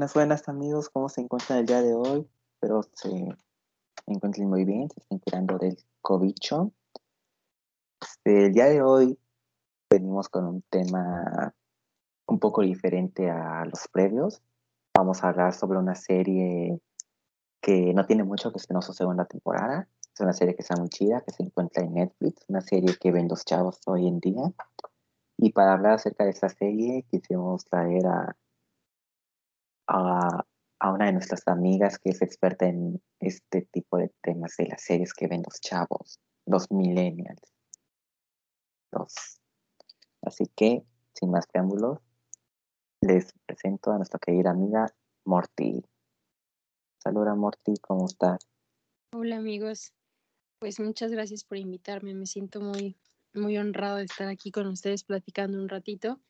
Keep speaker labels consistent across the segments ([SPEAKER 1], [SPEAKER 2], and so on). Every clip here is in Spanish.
[SPEAKER 1] Buenas, buenas amigos, ¿cómo se encuentran el día de hoy? Espero se encuentren muy bien, se estén curando del cobicho. Este, el día de hoy venimos con un tema un poco diferente a los previos. Vamos a hablar sobre una serie que no tiene mucho que estrenó su segunda temporada. Es una serie que está muy chida, que se encuentra en Netflix, una serie que ven los chavos hoy en día. Y para hablar acerca de esta serie, quisimos traer a a, una de nuestras amigas que es experta en este tipo de temas de las series que ven los chavos, los millennials. Así que, sin más preámbulos, les presento a nuestra querida amiga Morty. Saluda Morty, ¿cómo estás?
[SPEAKER 2] Hola amigos, pues muchas gracias por invitarme, me siento muy, muy honrado de estar aquí con ustedes platicando un ratito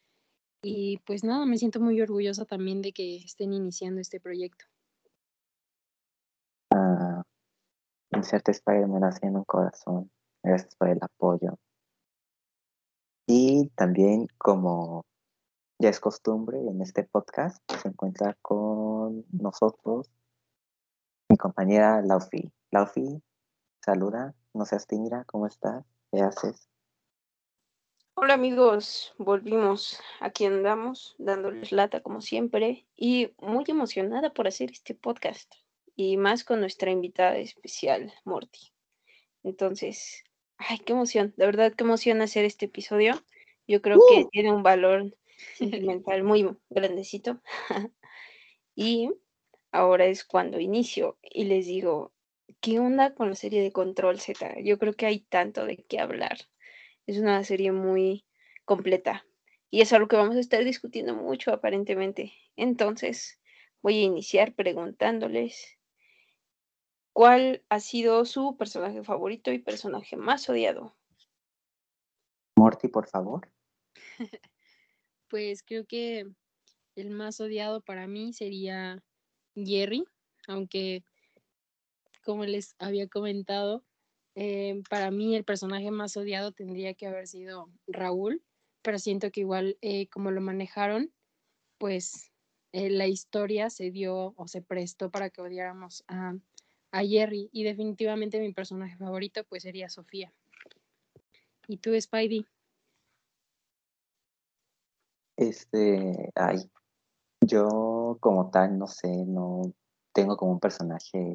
[SPEAKER 2] y pues nada, me siento muy orgullosa también de que estén iniciando este proyecto.
[SPEAKER 1] Ah, inserte Spider-Man haciendo un corazón. Gracias por el apoyo. Y también, como ya es costumbre en este podcast, se encuentra con nosotros mi compañera Laufi. Laufi, saluda, no seas tímida, ¿cómo estás? ¿Qué haces?
[SPEAKER 3] Hola amigos, volvimos. Aquí andamos dándoles lata como siempre y muy emocionada por hacer este podcast y más con nuestra invitada especial, Morty. Entonces, ay, qué emoción, de verdad qué emoción hacer este episodio. Yo creo que ¡Uh! tiene un valor sentimental muy grandecito. y ahora es cuando inicio y les digo, ¿qué onda con la serie de Control Z? Yo creo que hay tanto de qué hablar es una serie muy completa y es algo que vamos a estar discutiendo mucho aparentemente. Entonces, voy a iniciar preguntándoles cuál ha sido su personaje favorito y personaje más odiado.
[SPEAKER 1] Morty, por favor.
[SPEAKER 2] pues creo que el más odiado para mí sería Jerry, aunque como les había comentado, eh, para mí el personaje más odiado tendría que haber sido Raúl, pero siento que igual eh, como lo manejaron, pues eh, la historia se dio o se prestó para que odiáramos a, a Jerry y definitivamente mi personaje favorito pues sería Sofía. ¿Y tú, Spidey?
[SPEAKER 1] Este, ay, yo como tal no sé, no tengo como un personaje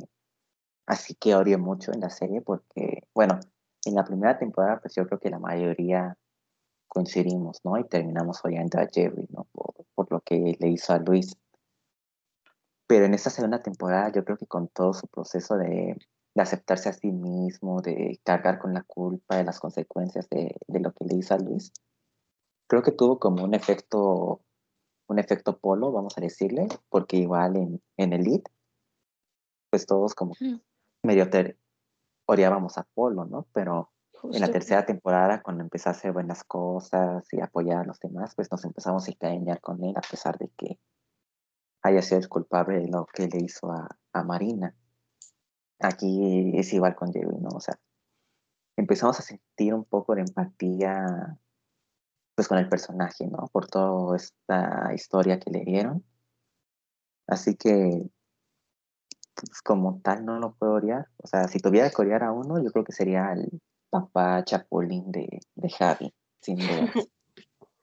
[SPEAKER 1] Así que odio mucho en la serie porque, bueno, en la primera temporada, pues yo creo que la mayoría coincidimos, ¿no? Y terminamos odiando a Jerry, ¿no? Por, lo que le hizo a Luis. Pero en esta segunda temporada, yo creo que con todo su proceso de, aceptarse a sí mismo, de cargar con la culpa de las consecuencias de, lo que le hizo a Luis, creo que tuvo como un efecto, un efecto polo, vamos a decirle, porque igual en, en Elite, pues todos como medio odiábamos a Polo, ¿no? Pero en la tercera temporada, cuando empezó a hacer buenas cosas y apoyar a los demás, pues nos empezamos a encariñar con él, a pesar de que haya sido el culpable de lo que le hizo a, Marina. Aquí es igual con Jerry, ¿no? O sea, empezamos a sentir un poco de empatía pues con el personaje, ¿no? Por toda esta historia que le dieron. Así que pues como tal no lo puedo odiar. O sea, si tuviera que odiar a uno, yo creo que sería el papá chapulín de, de Javi, sin duda.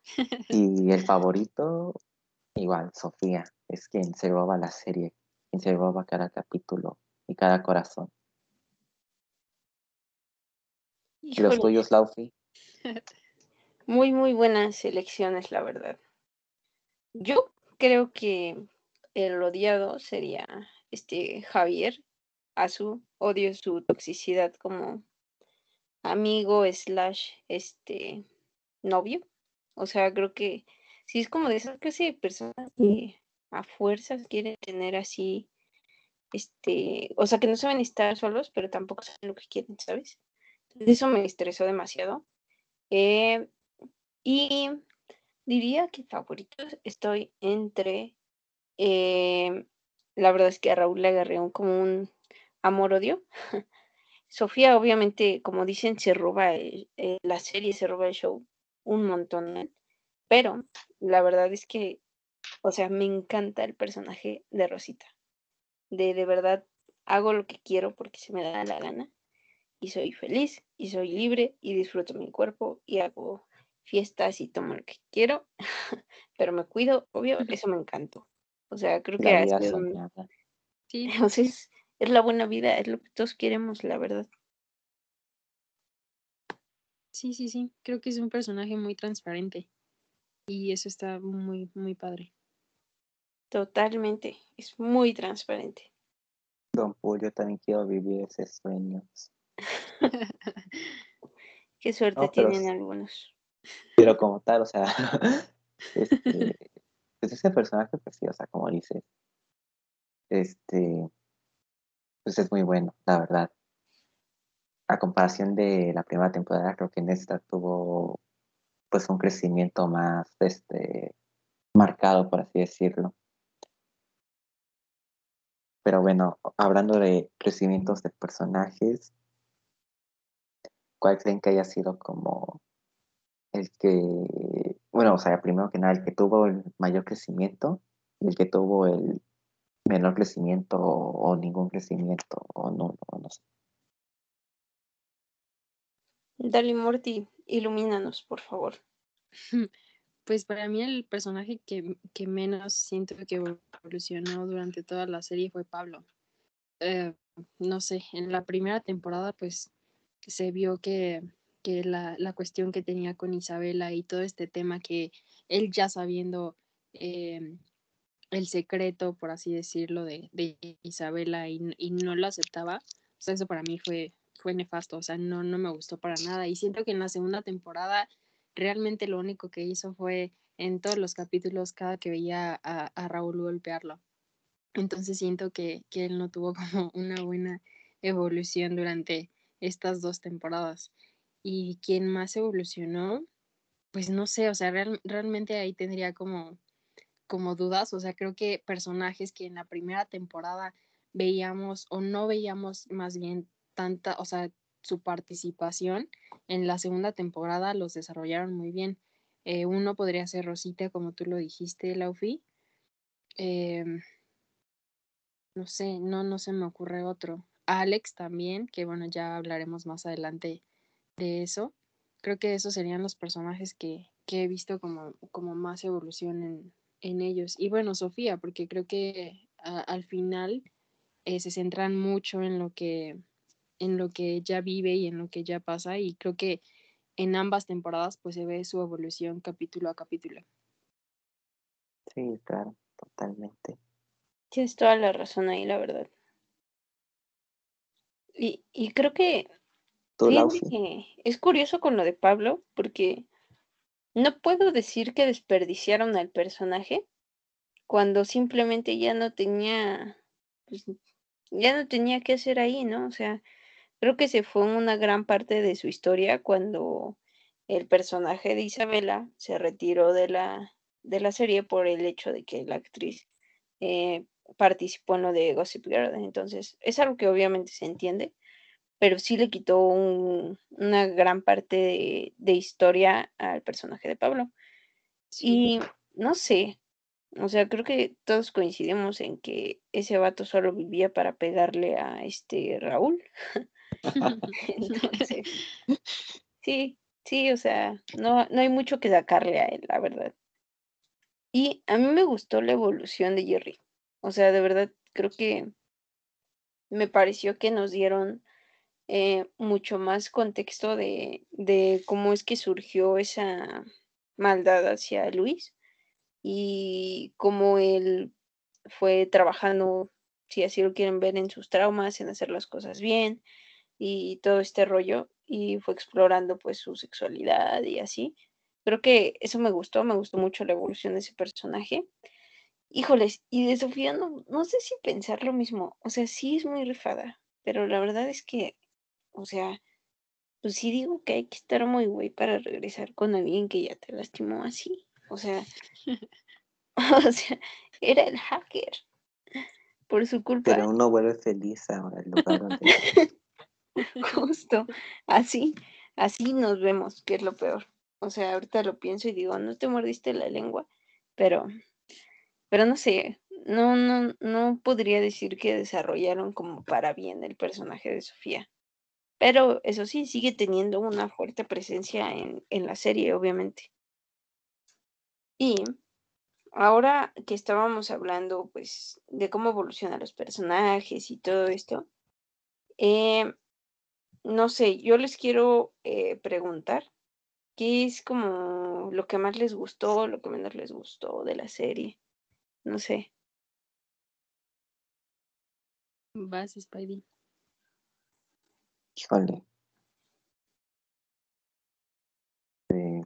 [SPEAKER 1] y el favorito, igual, Sofía, es quien se roba la serie, quien se roba cada capítulo y cada corazón. ¿Y los tuyos, Laufi?
[SPEAKER 3] Muy, muy buenas elecciones, la verdad. Yo creo que el odiado sería este Javier, a su odio su toxicidad como amigo slash este novio. O sea, creo que sí es como de esas clase de personas que a fuerzas quieren tener así, este, o sea, que no saben estar solos, pero tampoco saben lo que quieren, ¿sabes? Eso me estresó demasiado. Eh, y diría que favoritos estoy entre eh, la verdad es que a Raúl le agarré un, como un amor-odio. Sofía, obviamente, como dicen, se roba la serie, se roba el show un montón, pero la verdad es que O sea, me encanta el personaje de Rosita. De de verdad hago lo que quiero porque se me da la gana y soy feliz y soy libre y disfruto mi cuerpo y hago fiestas y tomo lo que quiero, pero me cuido, obvio, eso me encantó. O sea, creo que
[SPEAKER 1] La vida
[SPEAKER 3] un-
[SPEAKER 1] soñada.
[SPEAKER 2] Sí,
[SPEAKER 3] entonces es la buena vida, es lo que todos queremos, la verdad.
[SPEAKER 2] sí, sí, sí. Creo que es un personaje muy transparente. Y eso está muy, muy padre.
[SPEAKER 3] Totalmente, es muy transparente.
[SPEAKER 1] Don Paul, yo también quiero vivir ese sueño.
[SPEAKER 3] Qué suerte
[SPEAKER 1] No,
[SPEAKER 3] tienen algunos.
[SPEAKER 1] Pero como tal, o sea, este, pues ese personaje, pues sí, o sea, como dices, este, pues es muy bueno, la verdad. A comparación de la primera temporada, creo que en esta tuvo pues un crecimiento más, este, marcado, por así decirlo. Pero bueno, hablando de crecimientos de personajes, ¿cuál creen que haya sido como el que, bueno, o sea, primero que nada, el que tuvo el mayor crecimiento y el que tuvo el menor crecimiento o, o ningún crecimiento o no, o no sé.
[SPEAKER 3] Dale, Morty, ilumínanos, por favor.
[SPEAKER 2] Pues para mí el personaje que, que menos siento que evolucionó durante toda la serie fue Pablo. Eh, no sé, en la primera temporada pues se vio que, que la, la cuestión que tenía con Isabela y todo este tema que él ya sabiendo eh, el secreto, por así decirlo, de, de Isabela y, y no lo aceptaba, o sea, eso para mí fue, fue nefasto, o sea, no, no me gustó para nada. Y siento que en la segunda temporada realmente lo único que hizo fue en todos los capítulos, cada que veía a, a Raúl golpearlo. Entonces siento que, que él no tuvo como una buena evolución durante estas dos temporadas. Y quien más evolucionó, pues no sé, o sea, real- realmente ahí tendría como, como dudas, o sea, creo que personajes que en la primera temporada veíamos o no veíamos más bien tanta, o sea, su participación, en la segunda temporada los desarrollaron muy bien. Eh, uno podría ser Rosita, como tú lo dijiste, Laufi. Em, no sé, no, no se me ocurre otro. Alex también, que bueno, ya hablaremos más adelante de eso. Creo que esos serían los personajes que, que he visto como, como más evolución en, en ellos. Y bueno, Sofía, porque creo que a- al final eh, se centran mucho en lo que en lo que ella vive y en lo que ella pasa y creo que en ambas temporadas pues se ve su evolución capítulo a capítulo.
[SPEAKER 1] Sí, claro, totalmente.
[SPEAKER 3] Tienes toda la razón ahí, la verdad. Y, y creo que, Es curioso con lo de Pablo, porque no puedo decir que desperdiciaron al personaje cuando simplemente ya no tenía, pues, ya no tenía que hacer ahí, ¿no? O sea, creo que se fue una gran parte de su historia cuando el personaje de Isabela se retiró de la, de la serie por el hecho de que la actriz eh, participó en lo de Gossip Girl. Entonces, es algo que obviamente se entiende, pero sí le quitó un- una gran parte de, de historia al personaje de Pablo.
[SPEAKER 2] Sí.
[SPEAKER 3] Y no sé, o sea, creo que todos coincidimos en que ese vato solo vivía para pegarle a este Raúl. Entonces, sí, sí, o sea, no, no hay mucho que sacarle a él, la verdad. Y a mí me gustó la evolución de Jerry. O sea, de verdad, creo que me pareció que nos dieron eh, mucho más contexto de, de cómo es que surgió esa maldad hacia Luis y cómo él fue trabajando, si así lo quieren ver, en sus traumas, en hacer las cosas bien y todo este rollo y fue explorando pues su sexualidad y así. Creo que eso me gustó, me gustó mucho la evolución de ese personaje. Híjoles, y de Sofía no, no sé si pensar lo mismo, o sea, sí es muy rifada, pero la verdad es que, o sea, pues sí digo que hay que estar muy güey para regresar con alguien que ya te lastimó así, o sea, o sea, era el hacker, por su culpa,
[SPEAKER 1] pero uno vuelve feliz ahora el lugar donde
[SPEAKER 3] justo, así, así nos vemos, que es lo peor. O sea, ahorita lo pienso y digo, no te mordiste la lengua, pero pero no sé, no, no, no podría decir que desarrollaron como para bien el personaje de Sofía. Pero eso sí, sigue teniendo una fuerte presencia en, en la serie, obviamente. Y ahora que estábamos hablando, pues, de cómo evolucionan los personajes y todo esto, eh, no sé, yo les quiero eh, preguntar qué es como lo que más les gustó, lo que menos les gustó de la serie. No sé.
[SPEAKER 2] Vas, Spidey.
[SPEAKER 1] Híjole. Eh,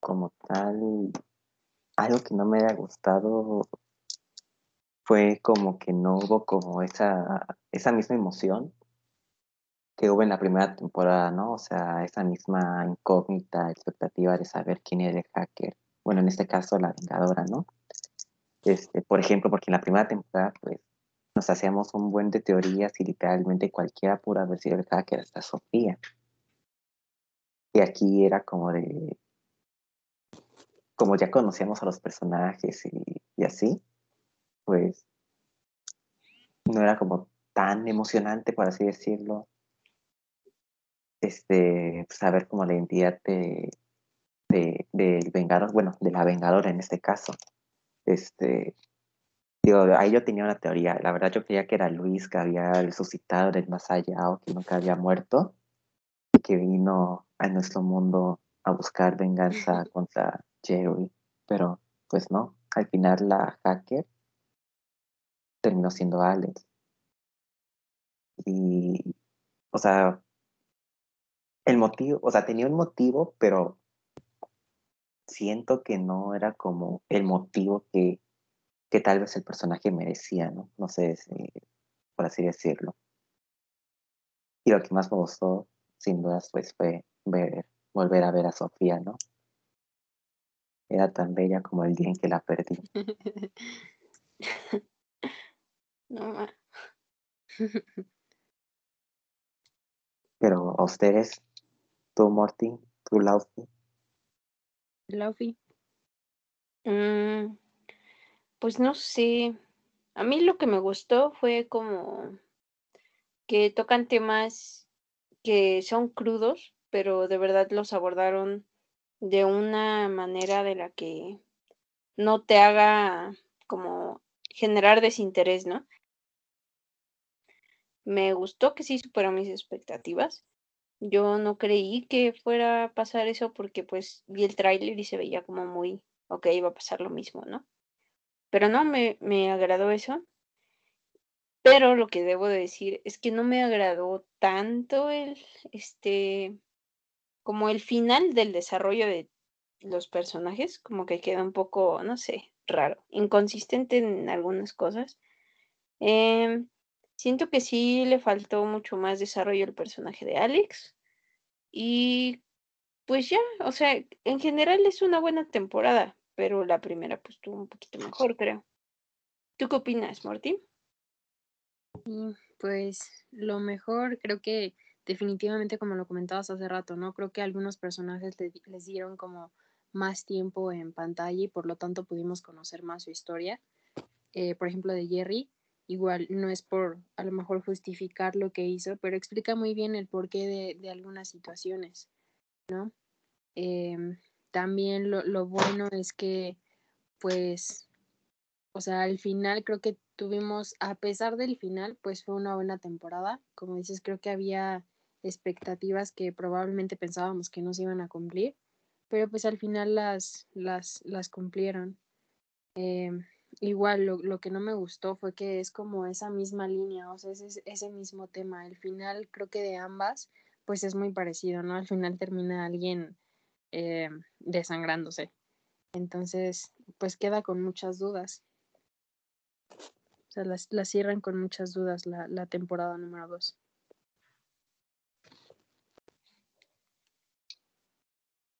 [SPEAKER 1] como tal, algo que no me haya gustado fue como que no hubo como esa, esa misma emoción que hubo en la primera temporada, ¿no? O sea, esa misma incógnita, expectativa de saber quién era el hacker. Bueno, en este caso, la vengadora, ¿no? Este, por ejemplo, porque en la primera temporada, pues, nos hacíamos un buen de teorías y literalmente cualquiera pudo haber sido el hacker, hasta Sofía. Y aquí era como de, como ya conocíamos a los personajes y, así, pues no era como tan emocionante, por así decirlo, este, saber como la identidad de, de, del vengador, bueno, de la vengadora en este caso. Este, digo, ahí yo tenía una teoría, la verdad yo creía que era Luis que había resucitado del más allá o que nunca había muerto y que vino a nuestro mundo a buscar venganza contra Jerry, pero pues no, al final la hacker terminó siendo Alex. Y, o sea, el motivo, o sea, tenía un motivo, pero siento que no era como el motivo que, que tal vez el personaje merecía, ¿no? No sé si, por así decirlo. Y lo que más me gustó, sin dudas, pues fue ver, volver a ver a Sofía, ¿no? Era tan bella como el día en que la perdí.
[SPEAKER 3] no,
[SPEAKER 1] Pero a ustedes, tú, Morty, tú, Laufey.
[SPEAKER 2] Laufey.
[SPEAKER 3] Mm, pues no sé. A mí lo que me gustó fue como que tocan temas que son crudos, pero de verdad los abordaron de una manera de la que no te haga como generar desinterés, ¿no? Me gustó que sí superó mis expectativas. Yo no creí que fuera a pasar eso porque pues vi el tráiler y se veía como muy, ok, iba a pasar lo mismo, ¿no? Pero no, me, me agradó eso. Pero lo que debo de decir es que no me agradó tanto el, este, como el final del desarrollo de los personajes, como que queda un poco, no sé, raro, inconsistente en algunas cosas. Em, siento que sí le faltó mucho más desarrollo al personaje de Alex. Y pues ya, o sea, en general es una buena temporada, pero la primera pues estuvo un poquito mejor, creo. ¿Tú qué opinas, Morty?
[SPEAKER 2] Pues lo mejor, creo que definitivamente como lo comentabas hace rato, ¿no? Creo que algunos personajes les dieron como más tiempo en pantalla y por lo tanto pudimos conocer más su historia. Eh, por ejemplo, de Jerry, igual no es por a lo mejor justificar lo que hizo, pero explica muy bien el porqué de, de algunas situaciones, ¿no? Em, también lo, lo bueno es que, pues, o sea, al final creo que tuvimos, a pesar del final, pues fue una buena temporada. Como dices, creo que había expectativas que probablemente pensábamos que no se iban a cumplir, pero pues al final las, las, las cumplieron. Em, igual lo, lo, que no me gustó fue que es como esa misma línea, o sea, es ese mismo tema. El final creo que de ambas, pues es muy parecido, ¿no? Al final termina alguien eh, desangrándose. Entonces, pues queda con muchas dudas. O sea, las cierran con muchas dudas la, la temporada número dos.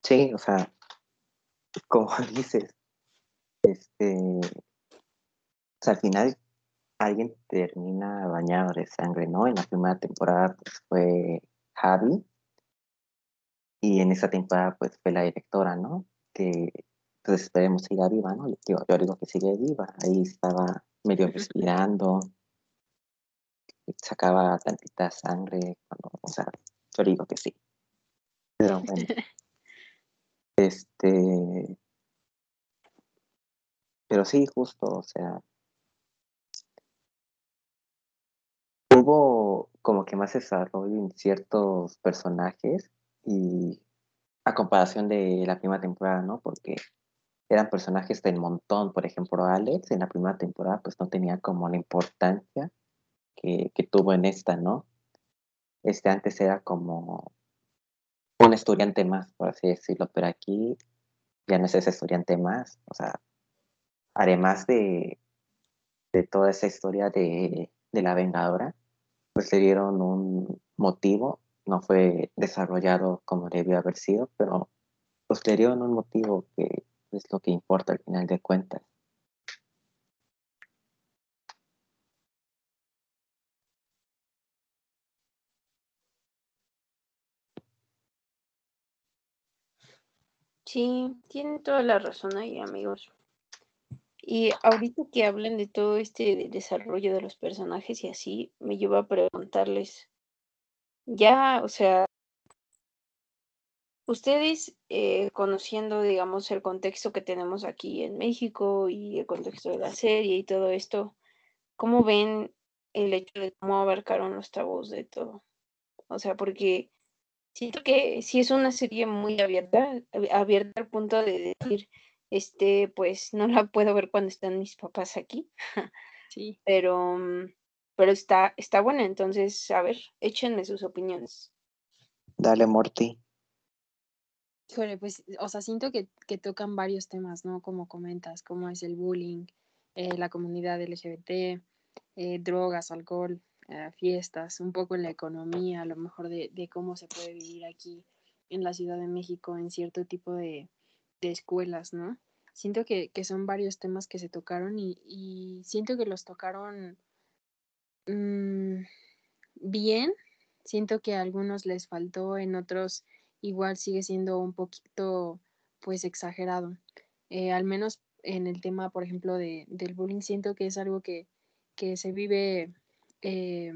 [SPEAKER 1] Sí, o sea, como dices, este, o sea, al final alguien termina bañado de sangre, ¿no? En la primera temporada pues, fue Javi y en esa temporada pues fue la directora, ¿no? Que pues esperemos siga viva, ¿no? Yo, yo digo que sigue viva, ahí estaba medio respirando, sacaba tantita sangre, o sea, yo digo que sí. Pero bueno, este, pero sí, justo, o sea, hubo como que más desarrollo en ciertos personajes y a comparación de la primera temporada, ¿no? Porque eran personajes del montón, por ejemplo, Alex en la primera temporada pues no tenía como la importancia que, que tuvo en esta, ¿no? Este antes era como un estudiante más, por así decirlo, pero aquí ya no es ese estudiante más, o sea, además de, de toda esa historia de, de la Vengadora, pues le dieron un motivo, no fue desarrollado como debió haber sido, pero pues le dieron un motivo que es lo que importa al final de cuentas.
[SPEAKER 3] Sí, tienen toda la razón ahí, amigos. Y ahorita que hablan de todo este desarrollo de los personajes y así, me lleva a preguntarles, ya, o sea, ustedes eh, conociendo, digamos, el contexto que tenemos aquí en México y el contexto de la serie y todo esto, ¿cómo ven el hecho de cómo abarcaron los tabús de todo? O sea, porque siento que sí es una serie muy abierta, abierta al punto de decir, este, pues no la puedo ver cuando están mis papás aquí.
[SPEAKER 2] Sí.
[SPEAKER 3] Pero, mm, pero está, está buena, entonces, a ver, échenme sus opiniones.
[SPEAKER 1] Dale, Morty.
[SPEAKER 2] Híjole, pues, o sea, siento que, que tocan varios temas, ¿no? Como comentas, como es el bullying, eh, la comunidad LGBT, eh, drogas, alcohol, eh, fiestas, un poco la economía, a lo mejor de, de, cómo se puede vivir aquí en la Ciudad de México en cierto tipo de, de escuelas, ¿no? Siento que, que, son varios temas que se tocaron y, y siento que los tocaron mmm, bien. Siento que a algunos les faltó, en otros igual sigue siendo un poquito, pues, exagerado. Eh, al menos en el tema, por ejemplo, de, del bullying, siento que es algo que, que se vive, eh,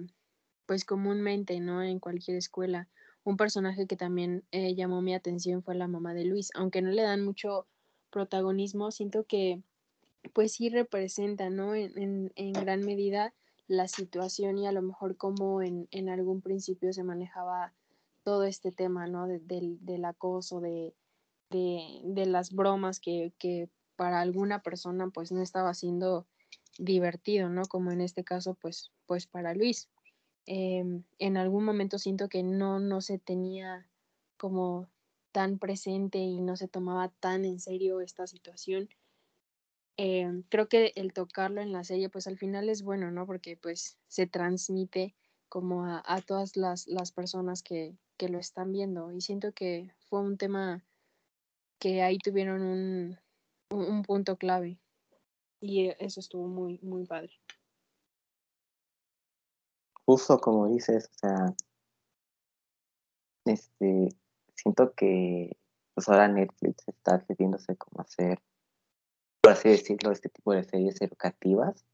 [SPEAKER 2] pues, comúnmente, ¿no? En cualquier escuela un personaje que también eh, llamó mi atención fue la mamá de Luis, aunque no le dan mucho protagonismo, siento que pues sí representa, ¿no? En, en, en gran medida la situación y a lo mejor como en, en, algún principio se manejaba todo este tema, ¿no? De, del, del acoso, de, de, las bromas que, que para alguna persona pues no estaba siendo divertido, ¿no? Como en este caso pues, pues para Luis eh, en algún momento siento que no, no se tenía como tan presente y no se tomaba tan en serio esta situación. Eh, creo que el tocarlo en la serie pues al final es bueno, ¿no? Porque pues se transmite como a, todas las, las personas que, que, lo están viendo y siento que fue un tema que ahí tuvieron un, un, un punto clave y eso estuvo muy, muy padre
[SPEAKER 1] justo como dices, o sea, este, siento que pues ahora Netflix está atreviéndose como a hacer, por así decirlo, este tipo de series educativas,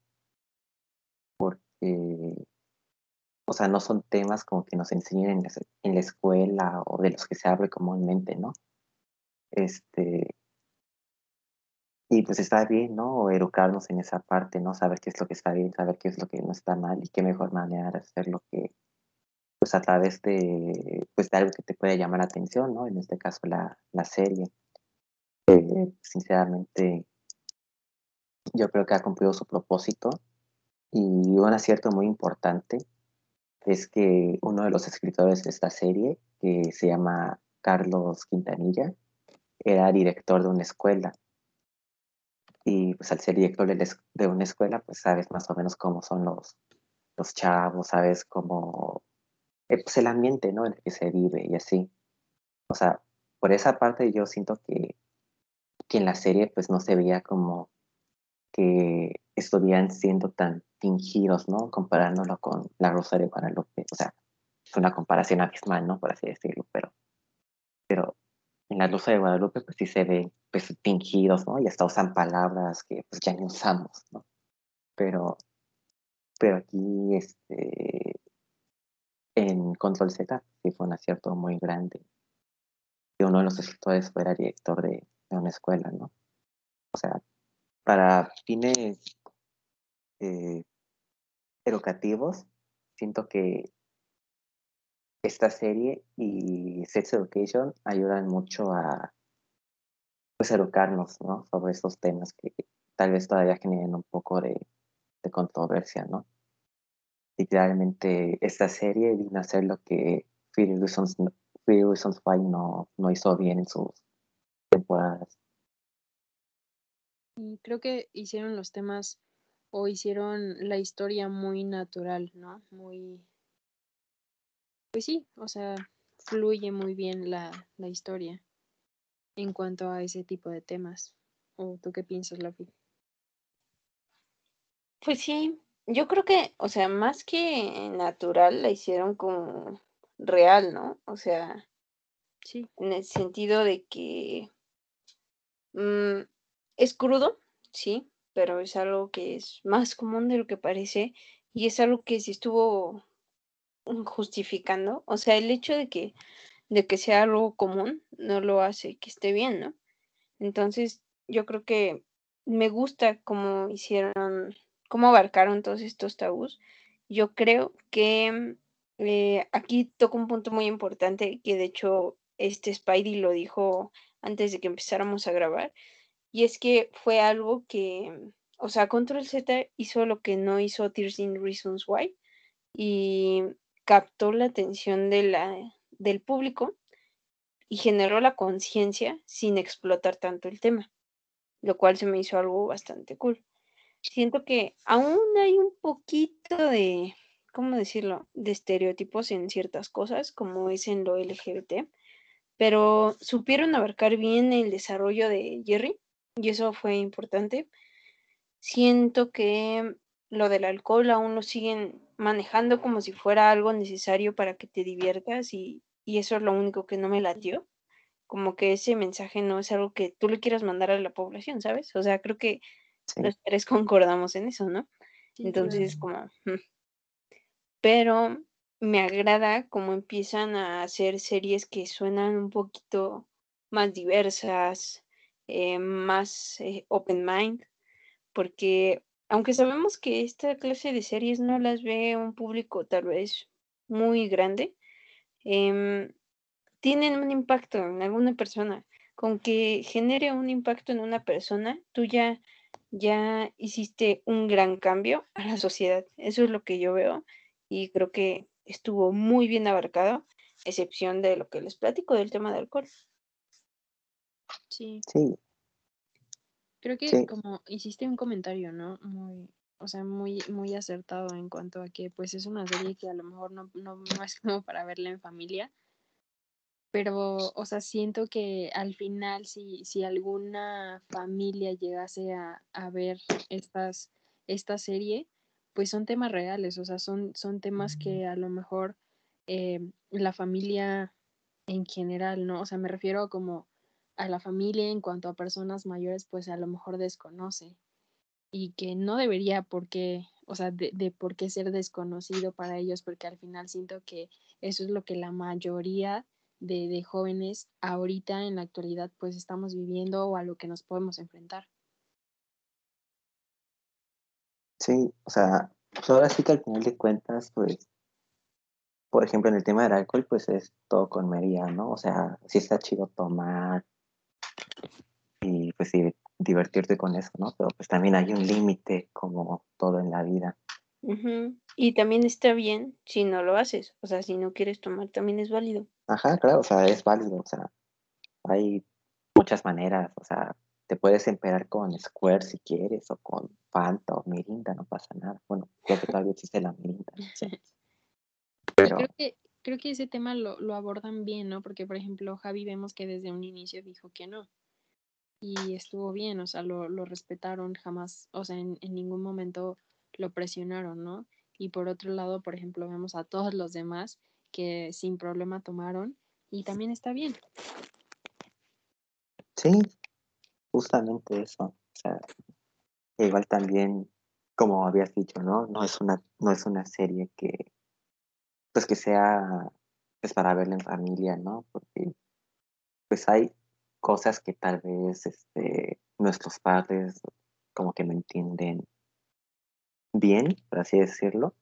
[SPEAKER 1] porque, o sea, no son temas como que nos enseñen en la, en la escuela o de los que se abre comúnmente, ¿no? Este, y pues está bien, ¿no? Educarnos en esa parte, ¿no? Saber qué es lo que está bien, saber qué es lo que no está mal y qué mejor manera de hacerlo que, pues a través de, pues de algo que te pueda llamar la atención, ¿no? En este caso la, la serie. Eh, sinceramente, yo creo que ha cumplido su propósito y un acierto muy importante es que uno de los escritores de esta serie, que se llama Carlos Quintanilla, era director de una escuela y pues al ser director de una escuela, pues sabes más o menos cómo son los, los chavos, sabes cómo, eh, pues el ambiente, ¿no? En el que se vive y así. O sea, por esa parte yo siento que, que en la serie pues no se veía como que estuvieran siendo tan fingidos, ¿no? Comparándolo con la Rosa de Guadalupe. O sea, es una comparación abismal, ¿no? Por así decirlo, pero, pero en la Luz de Guadalupe, pues sí se ve pues, fingidos, ¿no? Y hasta usan palabras que pues ya ni usamos, ¿no? Pero, pero aquí, este, en Control Z, sí fue un acierto muy grande. Que uno de los escritores fuera director de una escuela, ¿no? O sea, para fines eh, educativos, siento que esta serie y Sex Education ayudan mucho a pues educarnos ¿no? sobre estos temas que tal vez todavía generen un poco de, controversia, ¿no? Literalmente esta serie vino a hacer lo que Reasons, Reasons Why no, no hizo bien en sus temporadas.
[SPEAKER 2] Y creo que hicieron los temas o hicieron la historia muy natural, ¿no? Muy pues sí, o sea, fluye muy bien la, la historia en cuanto a ese tipo de temas. ¿O tú qué piensas, Lafi?
[SPEAKER 3] Pues sí, yo creo que, o sea, más que natural, la hicieron como real, ¿no? O sea,
[SPEAKER 2] Sí,
[SPEAKER 3] en el sentido de que mm, es crudo, sí, pero es algo que es más común de lo que parece y es algo que sí estuvo justificando. O sea, el hecho de que, de que sea algo común no lo hace que esté bien, ¿no? Entonces, yo creo que me gusta cómo hicieron, cómo abarcaron todos estos tabús. Yo creo que eh, aquí toca un punto muy importante que de hecho este Spidey lo dijo antes de que empezáramos a grabar, y es que fue algo que, o sea, Control Z hizo lo que no hizo 13 Reasons Why y captó la atención de la, del público y generó la conciencia sin explotar tanto el tema, lo cual se me hizo algo bastante cool. Siento que aún hay un poquito de, ¿cómo decirlo?, de estereotipos en ciertas cosas, como es en lo LGBT, pero supieron abarcar bien el desarrollo de Jerry y eso fue importante. Siento que lo del alcohol aún lo siguen manejando como si fuera algo necesario para que te diviertas y, y eso es lo único que no me latió. Como que ese mensaje no es algo que tú le quieras mandar a la población, ¿sabes? O sea, creo que
[SPEAKER 1] Sí.
[SPEAKER 3] los tres concordamos en eso, ¿no?
[SPEAKER 2] sí,
[SPEAKER 3] Entonces, como, pero me agrada cómo empiezan a hacer series que suenan un poquito más diversas, eh, más eh, open mind, porque aunque sabemos que esta clase de series no las ve un público tal vez muy grande, em, tienen un impacto en alguna persona. Con que genere un impacto en una persona, tú ya, ya hiciste un gran cambio a la sociedad. Eso es lo que yo veo y creo que estuvo muy bien abarcado, excepción de lo que les platico del tema de alcohol.
[SPEAKER 2] Sí.
[SPEAKER 1] Sí,
[SPEAKER 2] Creo que
[SPEAKER 1] Sí.
[SPEAKER 2] como hiciste un comentario, ¿no? Muy, o sea, muy, muy acertado en cuanto a que pues es una serie que a lo mejor no, no, no es como para verla en familia, pero, o sea, siento que al final si, si alguna familia llegase a, a ver estas, esta serie, pues son temas reales, o sea, son, son temas que a lo mejor eh, la familia en general, ¿no? O sea, me refiero como a la familia en cuanto a personas mayores, pues a lo mejor desconoce y que no debería por qué, o sea, de, de por qué ser desconocido para ellos, porque al final siento que eso es lo que la mayoría de, de jóvenes ahorita en la actualidad pues estamos viviendo o a lo que nos podemos enfrentar.
[SPEAKER 1] sí, o sea, pues ahora sí que al final de cuentas, pues, por ejemplo, en el tema del alcohol, pues es todo con medida, ¿no? O sea, sí está chido tomar y pues divertirte con eso, ¿no? Pero pues también hay un límite como todo en la vida.
[SPEAKER 3] Y también está bien si no lo haces, o sea, si no quieres tomar, también es válido.
[SPEAKER 1] Ajá, claro, o sea, es válido, o sea, hay muchas maneras, o sea, te puedes emperar con Square si quieres, o con Fanta o Mirinda, no pasa nada. Bueno, creo que todavía existe la Mirinda, no sé. Pero,
[SPEAKER 2] creo que, creo que ese tema lo, lo abordan bien, ¿no? Porque, por ejemplo, Javi vemos que desde un inicio dijo que no. Y estuvo bien, o sea, lo, respetaron jamás, o sea, en, en ningún momento lo presionaron, ¿no? Y por otro lado, por ejemplo, vemos a todos los demás que sin problema tomaron y también está bien.
[SPEAKER 1] Sí, justamente eso. O sea, igual también, como habías dicho, ¿no? No es una, no es una serie que, pues que sea, pues para verla en familia, ¿no? Porque, pues hay cosas que tal vez, este, nuestros padres como que no entienden bien, por así decirlo.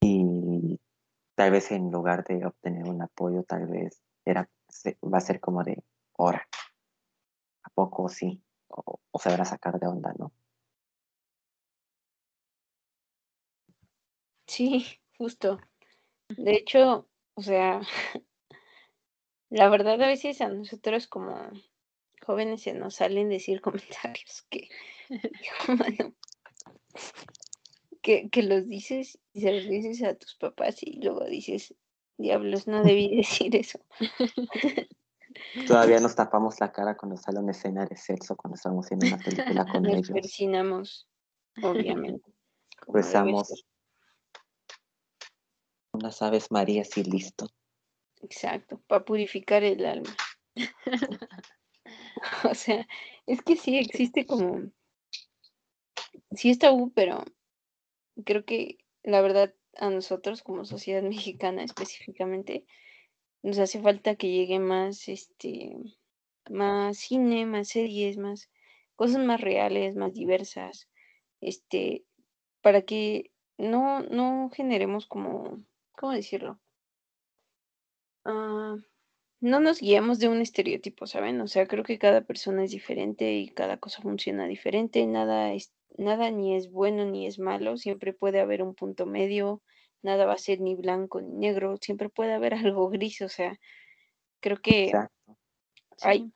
[SPEAKER 1] Y tal vez en lugar de obtener un apoyo, tal vez era, va a ser como de, hora, ¿a poco sí? O, o se van a sacar de onda, ¿no?
[SPEAKER 3] Sí, justo. De hecho, o sea, la verdad a veces a nosotros como jóvenes se nos salen decir comentarios que, bueno, que, que los dices y se los dices a tus papás y luego dices, diablos, no debí decir eso.
[SPEAKER 1] Todavía nos tapamos la cara cuando sale una escena de sexo, cuando estamos en una película con
[SPEAKER 3] Nos
[SPEAKER 1] ellos.
[SPEAKER 3] persinamos, obviamente.
[SPEAKER 1] Rezamos unas aves marías y listo.
[SPEAKER 3] Exacto, para purificar el alma. O sea, es que sí existe como, sí es tabú, pero creo que la verdad a nosotros como sociedad mexicana específicamente nos hace falta que llegue más, este, más cine, más series, más cosas más reales, más diversas, este, para que no, no generemos como, ¿cómo decirlo? Ah, no nos guiamos de un estereotipo, ¿saben? O sea, creo que cada persona es diferente y cada cosa funciona diferente, nada es, nada ni es bueno ni es malo, siempre puede haber un punto medio, nada va a ser ni blanco ni negro, siempre puede haber algo gris, o sea, creo que
[SPEAKER 1] Exacto.
[SPEAKER 3] hay,
[SPEAKER 2] Sí,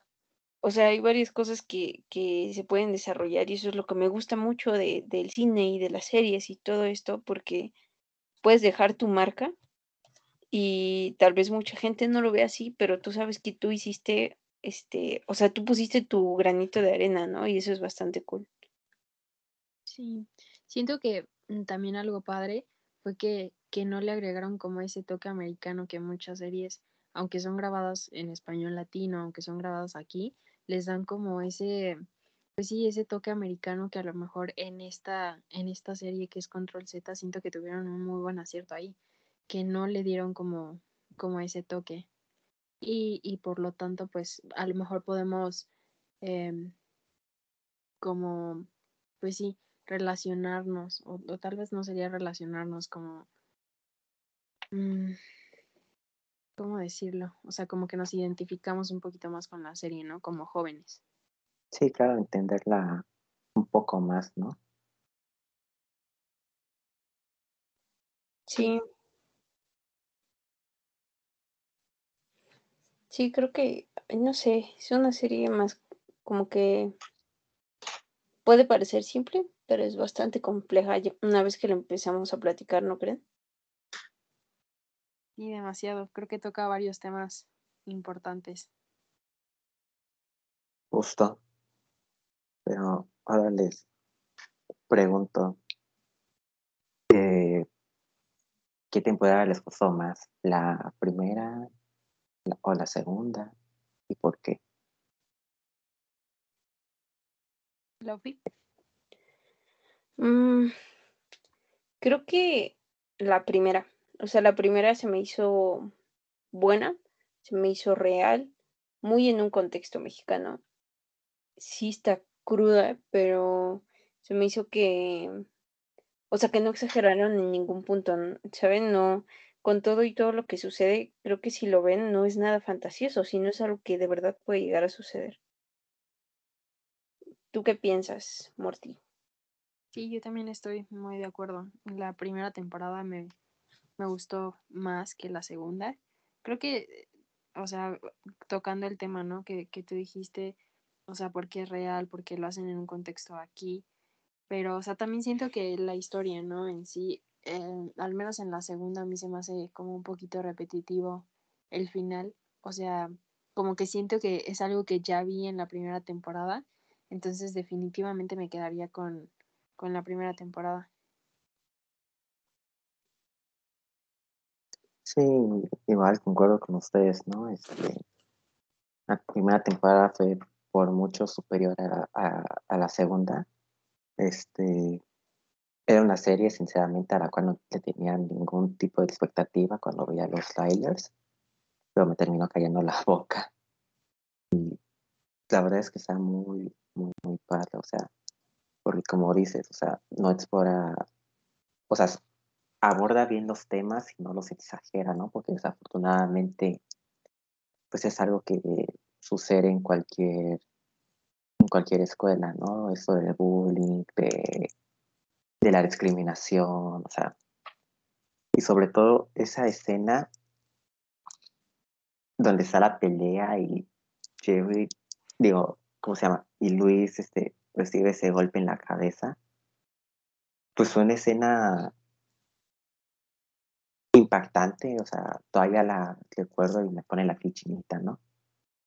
[SPEAKER 3] o sea, hay varias cosas que, que se pueden desarrollar y eso es lo que me gusta mucho de, del cine y de las series y todo esto, porque puedes dejar tu marca y tal vez mucha gente no lo ve así, pero tú sabes que tú hiciste, este, o sea, tú pusiste tu granito de arena, ¿no? Y eso es bastante cool.
[SPEAKER 2] sí. Siento que mm, también algo padre fue que, que no le agregaron como ese toque americano que muchas series, aunque son grabadas en español latino, aunque son grabadas aquí, les dan como ese, pues sí, ese toque americano que a lo mejor en esta, en esta serie que es Control Z, siento que tuvieron un muy buen acierto ahí, que no le dieron como, como ese toque. Y, y por lo tanto, pues a lo mejor podemos em, como, pues sí, relacionarnos, o, o tal vez no sería relacionarnos como, mm, ¿cómo decirlo? O sea, como que nos identificamos un poquito más con la serie, ¿no? Como jóvenes.
[SPEAKER 1] Sí, claro, entenderla un poco más, ¿no?
[SPEAKER 3] Sí, sí, creo que, no sé, es una serie más como que puede parecer simple, pero es bastante compleja una vez que la empezamos a platicar, ¿no creen?
[SPEAKER 2] Y demasiado, creo que toca varios temas importantes.
[SPEAKER 1] Justo. Pero ahora les pregunto, eh, ¿qué temporada les gustó más? ¿La primera o la segunda? ¿Y por qué?
[SPEAKER 2] Luffy.
[SPEAKER 3] Mm, creo que la primera, o sea, la primera se me hizo buena, se me hizo real, muy en un contexto mexicano. Sí está cruda, pero se me hizo que, o sea, que no exageraron en ningún punto, ¿saben? No, con todo y todo lo que sucede, creo que si lo ven no es nada fantasioso, sino es algo que de verdad puede llegar a suceder. ¿Tú qué piensas, Morty?
[SPEAKER 2] Sí, yo también estoy muy de acuerdo. La primera temporada me, me gustó más que la segunda. Creo que, o sea, tocando el tema, ¿no? Que, que tú dijiste, o sea, porque es real, porque lo hacen en un contexto aquí. Pero, o sea, también siento que la historia, ¿no? En sí, al menos en la segunda, a mí se me hace como un poquito repetitivo el final. O sea, como que siento que es algo que ya vi en la primera temporada. Entonces, definitivamente me quedaría con, con la primera temporada.
[SPEAKER 1] Sí, igual concuerdo con ustedes, ¿no? Este, La primera temporada fue por mucho superior a, a la segunda. Este, era una serie, sinceramente, a la cual no le tenía ningún tipo de expectativa cuando veía los trailers, pero me terminó cayendo la boca. Y la verdad es que está muy, muy, muy padre, o sea, porque como dices, o sea, no explora, o sea, aborda bien los temas y no los exagera, ¿no? Porque desafortunadamente, pues es algo que sucede en cualquier, en cualquier escuela, ¿no? Eso del bullying, de de la discriminación, o sea, y sobre todo esa escena donde está la pelea y Jerry, digo, ¿cómo se llama? Y Luis este, recibe ese golpe en la cabeza, pues fue una escena impactante, o sea, todavía la recuerdo y me pone la fichinita, ¿no?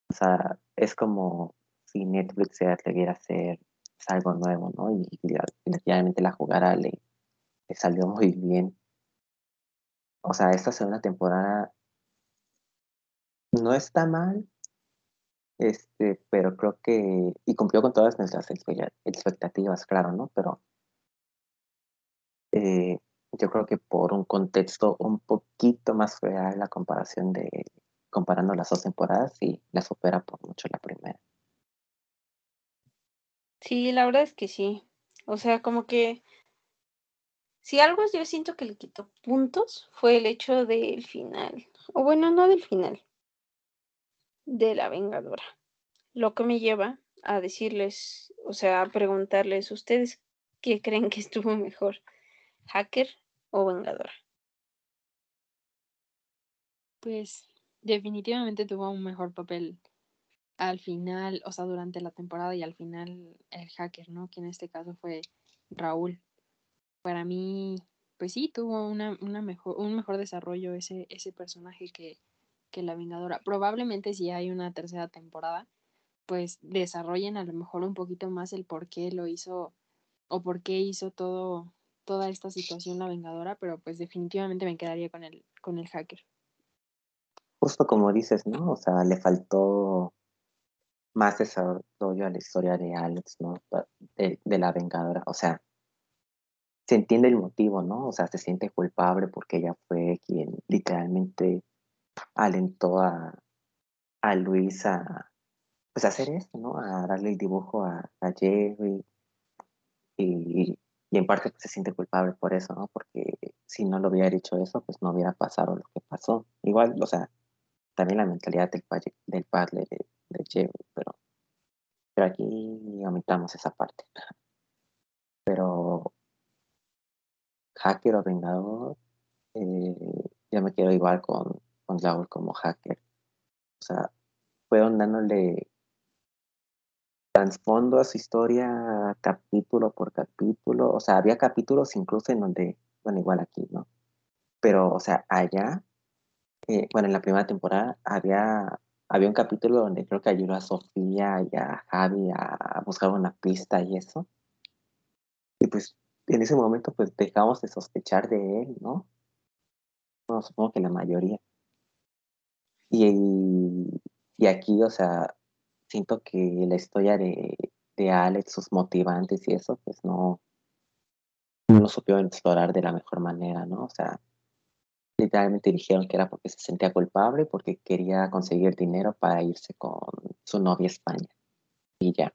[SPEAKER 1] O sea, es como si Netflix se atreviera a hacer algo nuevo, ¿no? Y, definitivamente la jugada le, le, salió muy bien. O sea, esta segunda temporada no está mal, este, pero creo que, y cumplió con todas nuestras expectativas, claro, ¿no? Pero eh, yo creo que por un contexto un poquito más real la comparación de, comparando las dos temporadas, y la supera por mucho la primera.
[SPEAKER 3] Sí, la verdad es que sí. O sea, como que si algo yo siento que le quitó puntos fue el hecho del final. O bueno, no del final. De la Vengadora. Lo que me lleva a decirles, o sea, a preguntarles, ¿ustedes qué creen que estuvo mejor? ¿Hacker o Vengadora?
[SPEAKER 2] Pues definitivamente tuvo un mejor papel al final, o sea, durante la temporada y al final el hacker, ¿no? Que en este caso fue Raúl. Para mí, pues sí, tuvo una, una mejor, un mejor desarrollo ese, ese personaje que, que la Vengadora. Probablemente si hay una tercera temporada, pues desarrollen a lo mejor un poquito más el por qué lo hizo o por qué hizo todo, toda esta situación la Vengadora, pero pues definitivamente me quedaría con el, con el hacker.
[SPEAKER 1] Justo como dices, ¿no? O sea, le faltó más desarrollo a la historia de Alex, ¿no? De, la vengadora. O sea, se entiende el motivo, ¿no? O sea, se siente culpable porque ella fue quien literalmente alentó a, a Luis a, pues, hacer esto, ¿no? A darle el dibujo a, a Jerry. Y, y, en parte pues, se siente culpable por eso, ¿no? Porque si no lo hubiera dicho eso, pues no hubiera pasado lo que pasó. Igual, o sea, también la mentalidad del del padre de, de pero, pero aquí omitamos esa parte. Pero hacker o vengador, eh, yo me quedo igual con, con Raúl como hacker. O sea, fueron dándole trasfondo a su historia capítulo por capítulo. O sea, había capítulos incluso en donde, bueno, igual aquí, ¿no? Pero, o sea, allá eh, bueno, en la primera temporada había, había un capítulo donde creo que ayudó a Sofía y a Javi a buscar una pista y eso. Y pues en ese momento pues dejamos de sospechar de él, ¿no? Bueno, supongo que la mayoría. Y, y aquí, o sea, siento que la historia de, de Alex, sus motivantes y eso, pues no, no lo supieron explorar de la mejor manera, ¿no? O sea, literalmente dijeron que era porque se sentía culpable, porque quería conseguir dinero para irse con su novia a España. Y ya.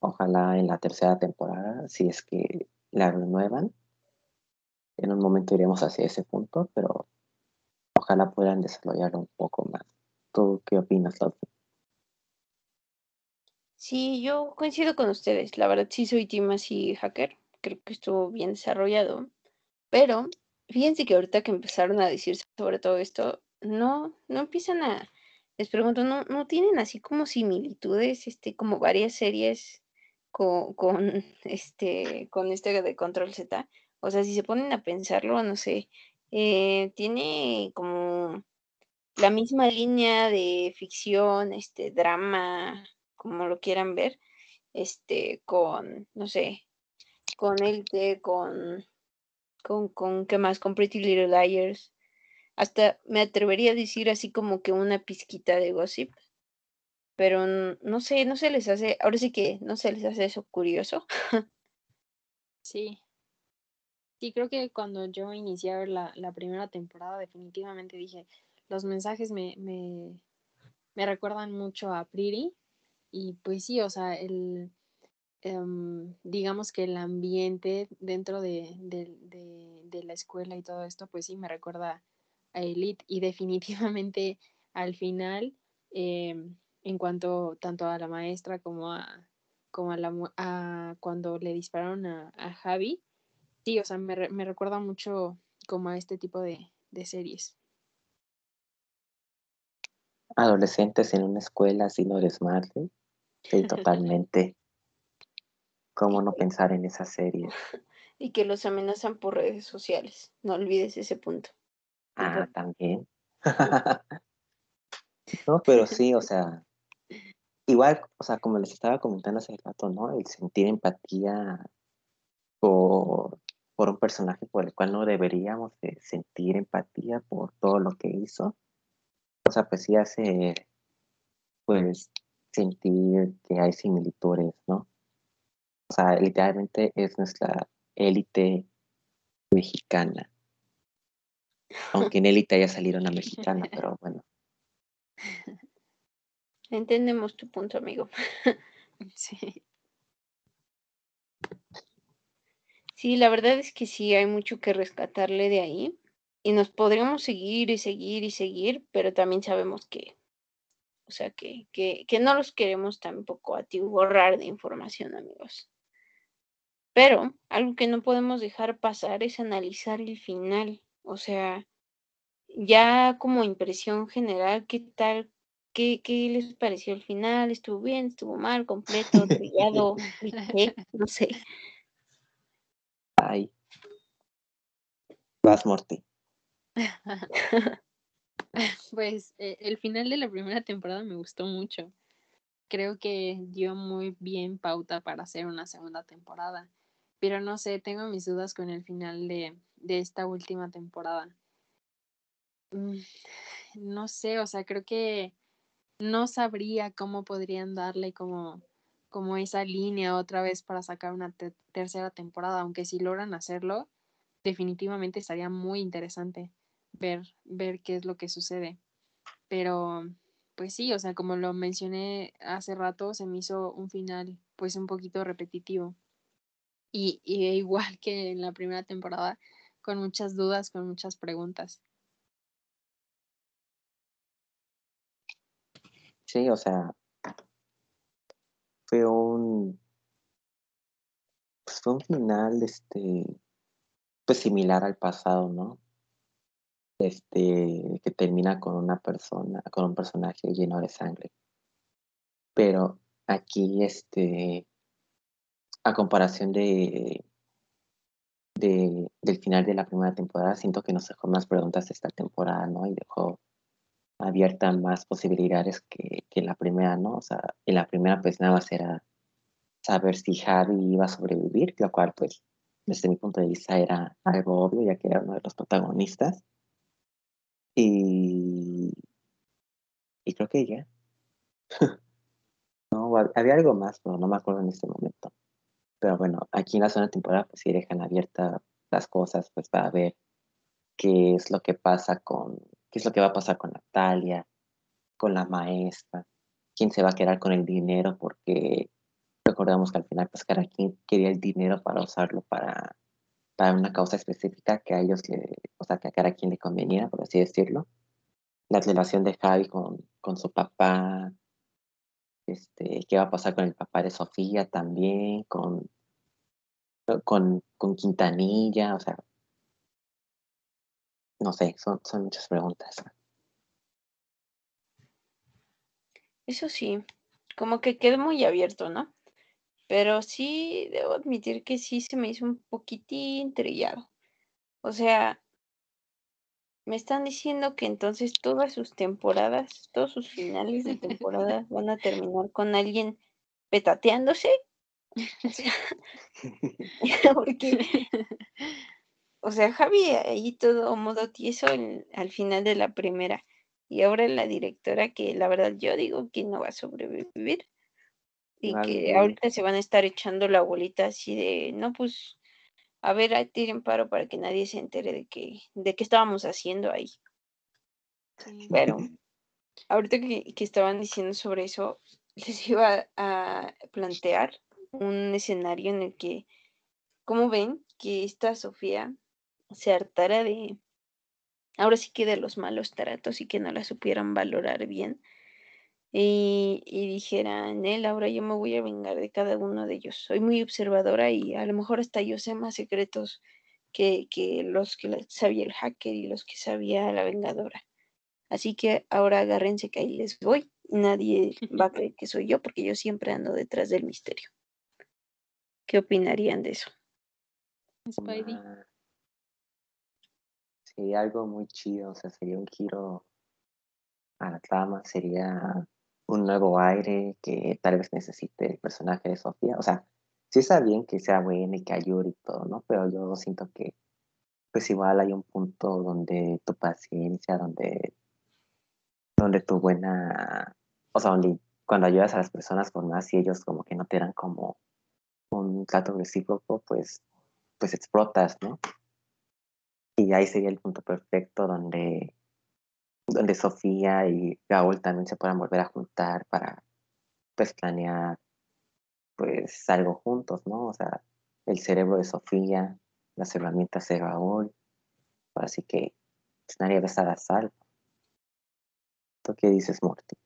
[SPEAKER 1] Ojalá en la tercera temporada, si es que la renuevan, en un momento iremos hacia ese punto, pero ojalá puedan desarrollarlo un poco más. ¿Tú qué opinas, Lofi?
[SPEAKER 3] Sí, yo coincido con ustedes. La verdad sí soy team así hacker. Creo que estuvo bien desarrollado. Pero fíjense que ahorita que empezaron a decir sobre todo esto, no, no empiezan a, les pregunto, ¿no, no tienen así como similitudes, este, como varias series con, con este, con este de Control Z? O sea, si se ponen a pensarlo, no sé, eh, tiene como la misma línea de ficción, este, drama, como lo quieran ver, este, con, no sé, con el con con, con ¿qué más? Con Pretty Little Liars. hasta me atrevería a decir así como que una pizquita de gossip, pero no sé, no se les hace, ahora sí que no se les hace eso curioso.
[SPEAKER 2] sí. Sí, creo que cuando yo inicié a ver la, la primera temporada, definitivamente dije, los mensajes me, me, me recuerdan mucho a Pretty. Y pues sí, o sea, el, em, digamos que el ambiente dentro de, de, la escuela y todo esto, pues sí me recuerda a Elite. Y definitivamente al final, em, en cuanto tanto a la maestra como a, como a, la, a cuando le dispararon a, a Javi, sí, o sea, me, me recuerda mucho como a este tipo de, de series
[SPEAKER 1] adolescentes en una escuela si no eres madre. Sí, totalmente. ¿Cómo no pensar en esa serie?
[SPEAKER 3] Y que los amenazan por redes sociales. No olvides ese punto.
[SPEAKER 1] Ah, también. no, pero sí, o sea, igual, o sea, como les estaba comentando hace rato, ¿no? El sentir empatía por, por un personaje por el cual no deberíamos de sentir empatía por todo lo que hizo o sea, pues sí hace, pues, sentir que hay similitudes, ¿no? O sea, literalmente es nuestra élite mexicana. Aunque en élite haya salido una mexicana, pero bueno.
[SPEAKER 3] Entendemos tu punto, amigo.
[SPEAKER 2] sí.
[SPEAKER 3] Sí, la verdad es que sí, hay mucho que rescatarle de ahí y nos podríamos seguir y seguir y seguir, pero también sabemos que, o sea, que, que, que no los queremos tampoco a ti borrar de información, amigos. Pero algo que no podemos dejar pasar es analizar el final, o sea, ya como impresión general, ¿qué tal? ¿Qué, qué les pareció el final? ¿Estuvo bien? ¿Estuvo mal? ¿Completo? ¿Trillado? No sé.
[SPEAKER 1] Ay. Vas, Morty.
[SPEAKER 2] Pues eh, el final de la primera temporada me gustó mucho. Creo que dio muy bien pauta para hacer una segunda temporada. Pero no sé, tengo mis dudas con el final de, de esta última temporada. Mm, no sé, o sea, creo que no sabría cómo podrían darle como, como esa línea otra vez para sacar una tercera temporada, aunque si logran hacerlo, definitivamente estaría muy interesante ver, ver qué es lo que sucede. Pero, pues sí, o sea, como lo mencioné hace rato, se me hizo un final pues un poquito repetitivo. Y, y igual que en la primera temporada, con muchas dudas, con muchas preguntas.
[SPEAKER 1] Sí, o sea, fue un, pues fue un final, este, pues similar al pasado, ¿no? este, que termina con una persona, con un personaje lleno de sangre. Pero aquí, este, a comparación de, de, del final de la primera temporada, siento que nos dejó más preguntas esta temporada, ¿no? Y dejó abierta más posibilidades que, que la primera, ¿no? O sea, en la primera pues nada más era saber si Javi iba a sobrevivir, lo cual pues desde mi punto de vista era algo obvio, ya que era uno de los protagonistas. Y, y creo que ya. no, había algo más, pero no me acuerdo en este momento. Pero bueno, aquí en la zona temporada, pues sí dejan abiertas las cosas, pues para ver qué es lo que pasa con, qué es lo que va a pasar con Natalia, con la maestra, quién se va a quedar con el dinero, porque recordamos que al final, pues cada quien quería el dinero para usarlo para para una causa específica que a ellos, le, o sea, que a cada quien le convenía, por así decirlo. La relación de Javi con, con su papá, este, qué va a pasar con el papá de Sofía también, con, con, con Quintanilla, o sea, no sé, son, son muchas preguntas.
[SPEAKER 3] Eso sí, como que quedó muy abierto, ¿no? Pero sí, debo admitir que sí se me hizo un poquitín trillado. O sea, me están diciendo que entonces todas sus temporadas, todos sus finales de temporada van a terminar con alguien petateándose. O sea, porque, o sea, Javi ahí todo modo tieso al final de la primera. Y ahora la directora que la verdad yo digo que no va a sobrevivir. Y que ahorita se van a estar echando la bolita así de, no, pues, a ver, tiren paro para que nadie se entere de que, de qué estábamos haciendo ahí. Bueno, ahorita que, que estaban diciendo sobre eso, les iba a plantear un escenario en el que, ¿cómo ven que esta Sofía se hartara de, ahora sí que de los malos tratos y que no la supieran valorar bien? Y, y dijera, él, ahora yo me voy a vengar de cada uno de ellos. Soy muy observadora y a lo mejor hasta yo sé más secretos que, que los que sabía el hacker y los que sabía la vengadora. Así que ahora agárrense que ahí les voy. Nadie va a creer que soy yo porque yo siempre ando detrás del misterio. ¿Qué opinarían de eso?
[SPEAKER 2] Spidey.
[SPEAKER 1] Sería algo muy chido, o sea, sería un giro a la trama, sería un nuevo aire que tal vez necesite el personaje de Sofía. O sea, sí está bien que sea buena y que ayude y todo, ¿no? Pero yo siento que pues igual hay un punto donde tu paciencia, donde donde tu buena, o sea, donde cuando ayudas a las personas por más y ellos como que no te dan como un trato recíproco, pues, pues explotas, ¿no? Y ahí sería el punto perfecto donde, donde Sofía y Raúl también se puedan volver a juntar para pues planear pues algo juntos, ¿no? O sea, el cerebro de Sofía, las herramientas de Raúl, así que pues, nadie va a estar a salvo. ¿Qué dices, Morty?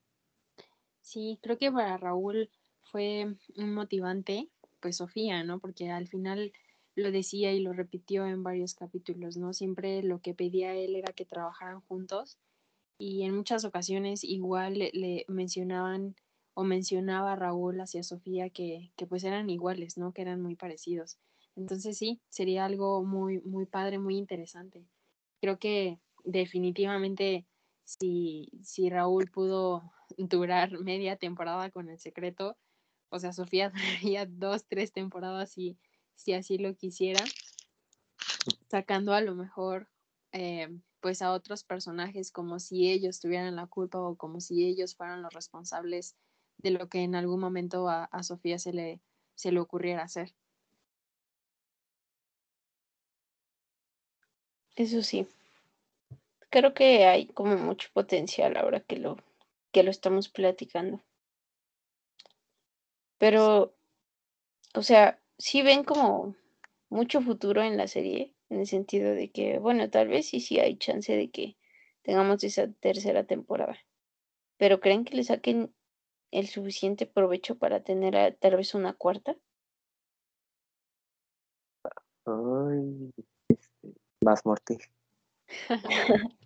[SPEAKER 2] Sí, creo que para Raúl fue un motivante, pues Sofía, ¿no? Porque al final lo decía y lo repitió en varios capítulos, ¿no? Siempre lo que pedía él era que trabajaran juntos y en muchas ocasiones igual le, mencionaban o mencionaba Raúl hacia Sofía que, que pues eran iguales, ¿no? Que eran muy parecidos. Entonces sí, sería algo muy, muy padre, muy interesante. Creo que definitivamente si, si Raúl pudo durar media temporada con el secreto, o sea, Sofía duraría dos, tres temporadas si, si así lo quisiera, sacando a lo mejor eh, pues a otros personajes como si ellos tuvieran la culpa o como si ellos fueran los responsables de lo que en algún momento a, a Sofía se le, se le ocurriera hacer.
[SPEAKER 3] Eso sí, creo que hay como mucho potencial ahora que lo, que lo estamos platicando. Pero, o sea, sí ven como mucho futuro en la serie, en el sentido de que, bueno, tal vez sí, sí hay chance de que tengamos esa tercera temporada. Pero ¿creen que le saquen el suficiente provecho para tener tal vez una cuarta?
[SPEAKER 1] Ay, este, más morte.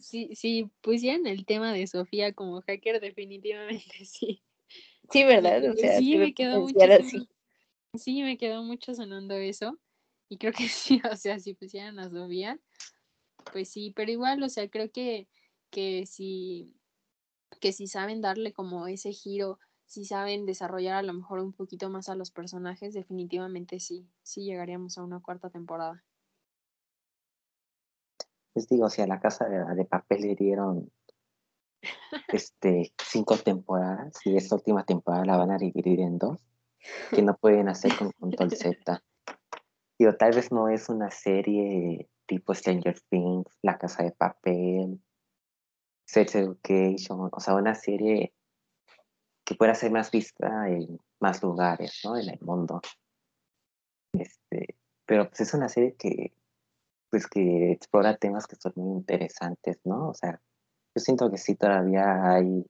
[SPEAKER 2] Sí, sí, pusieran el tema de Sofía como hacker, definitivamente sí.
[SPEAKER 3] Sí, ¿verdad? O sea,
[SPEAKER 2] sí, me quedó mucho. Sí, me quedó mucho sonando eso. Y creo que sí, o sea, si pusieran a Sofía, pues sí, pero igual, o sea, creo que, que si, que si saben darle como ese giro, si saben desarrollar a lo mejor un poquito más a los personajes, definitivamente sí, sí llegaríamos a una cuarta temporada
[SPEAKER 1] les digo, si a la casa de, papel le dieron este, cinco temporadas y esta última temporada la van a dividir en dos, que no pueden hacer con Control Z. Digo, tal vez no es una serie tipo Stranger Things, La Casa de Papel, Sex Education, o sea, una serie que pueda ser más vista en más lugares, ¿no? En el mundo. Este, pero pues es una serie que pues que explora temas que son muy interesantes, ¿no? O sea, yo siento que sí todavía hay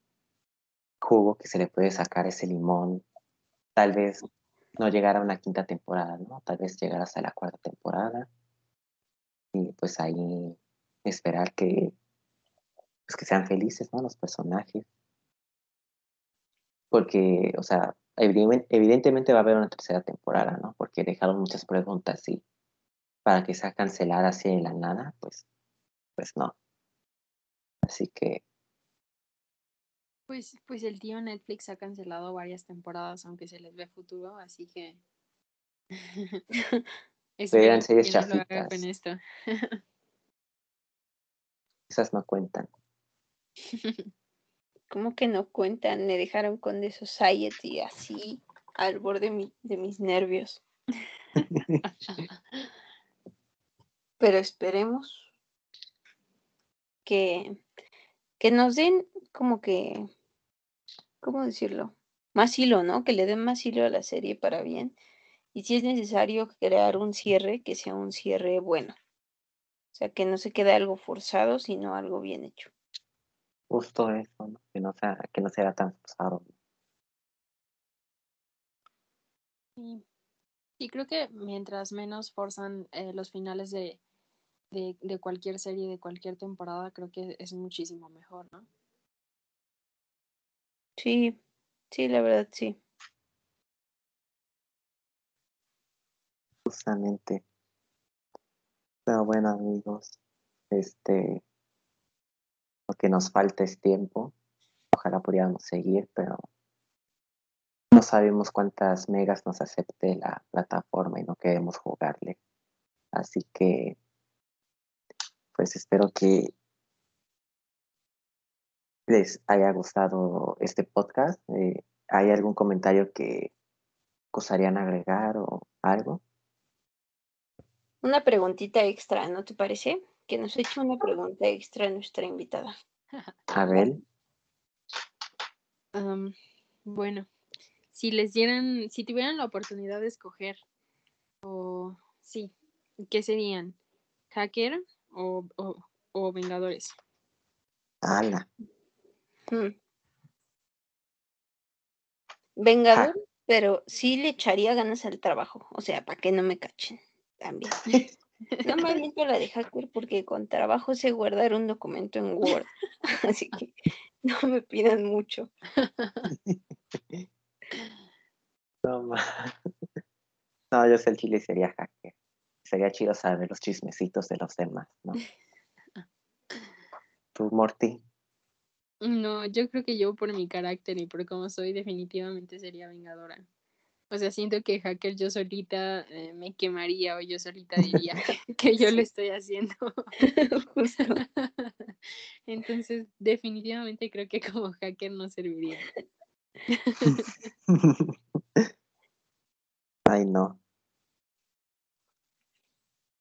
[SPEAKER 1] jugo que se le puede sacar ese limón. Tal vez no llegar a una quinta temporada, ¿no? Tal vez llegar hasta la cuarta temporada. Y pues ahí esperar que, pues que sean felices, ¿no? Los personajes. Porque, o sea, evidentemente va a haber una tercera temporada, ¿no? Porque dejaron muchas preguntas y para que sea cancelada así de la nada, pues, pues no. Así que.
[SPEAKER 2] Pues, pues el tío Netflix ha cancelado varias temporadas, aunque se les ve futuro, así que. Espero
[SPEAKER 1] series
[SPEAKER 2] que no con esto.
[SPEAKER 1] Esas no cuentan.
[SPEAKER 3] ¿Cómo que no cuentan? Me dejaron con The Society así al borde de, mi- de mis nervios. Pero esperemos que, que nos den como que, ¿cómo decirlo? Más hilo, ¿no? Que le den más hilo a la serie para bien. Y si es necesario crear un cierre, que sea un cierre bueno. O sea, que no se quede algo forzado, sino algo bien hecho.
[SPEAKER 1] Justo eso, ¿no? Que no sea, que no sea tan forzado.
[SPEAKER 2] Sí. Y creo que mientras menos forzan eh, los finales de, de, de cualquier serie, de cualquier temporada, creo que es muchísimo mejor, ¿no?
[SPEAKER 3] Sí, sí, la verdad, sí.
[SPEAKER 1] Justamente. Pero bueno, amigos, este, lo que nos falta es tiempo. Ojalá pudiéramos seguir, pero no sabemos cuántas megas nos acepte la plataforma y no queremos jugarle. Así que, pues espero que les haya gustado este podcast. Eh, ¿Hay algún comentario que gustarían agregar o algo?
[SPEAKER 3] Una preguntita extra, ¿no te parece? Que nos eche una pregunta extra nuestra invitada.
[SPEAKER 1] Abel,
[SPEAKER 2] Am, bueno, si les dieran, si tuvieran la oportunidad de escoger, o sí, ¿qué serían? ¿Hacker o, o, o Vengadores?
[SPEAKER 1] ala,
[SPEAKER 3] Hmm. Vengador, pero sí le echaría ganas al trabajo. O sea, para que no me cachen también. No me aviento la de hacker porque con trabajo sé guardar un documento en Word. Así que no me pidan mucho.
[SPEAKER 1] no, ma- no, yo sé el chile sería hacker. Sería chido saber los chismecitos de los demás, ¿no? Tú, Morty,
[SPEAKER 2] No, yo creo que yo por mi carácter y por cómo soy, definitivamente sería Vengadora. O sea, siento que hacker yo solita eh, me quemaría o yo solita diría que, yo lo estoy haciendo.
[SPEAKER 3] Justo.
[SPEAKER 2] Entonces, definitivamente creo que como hacker no serviría.
[SPEAKER 1] ay no,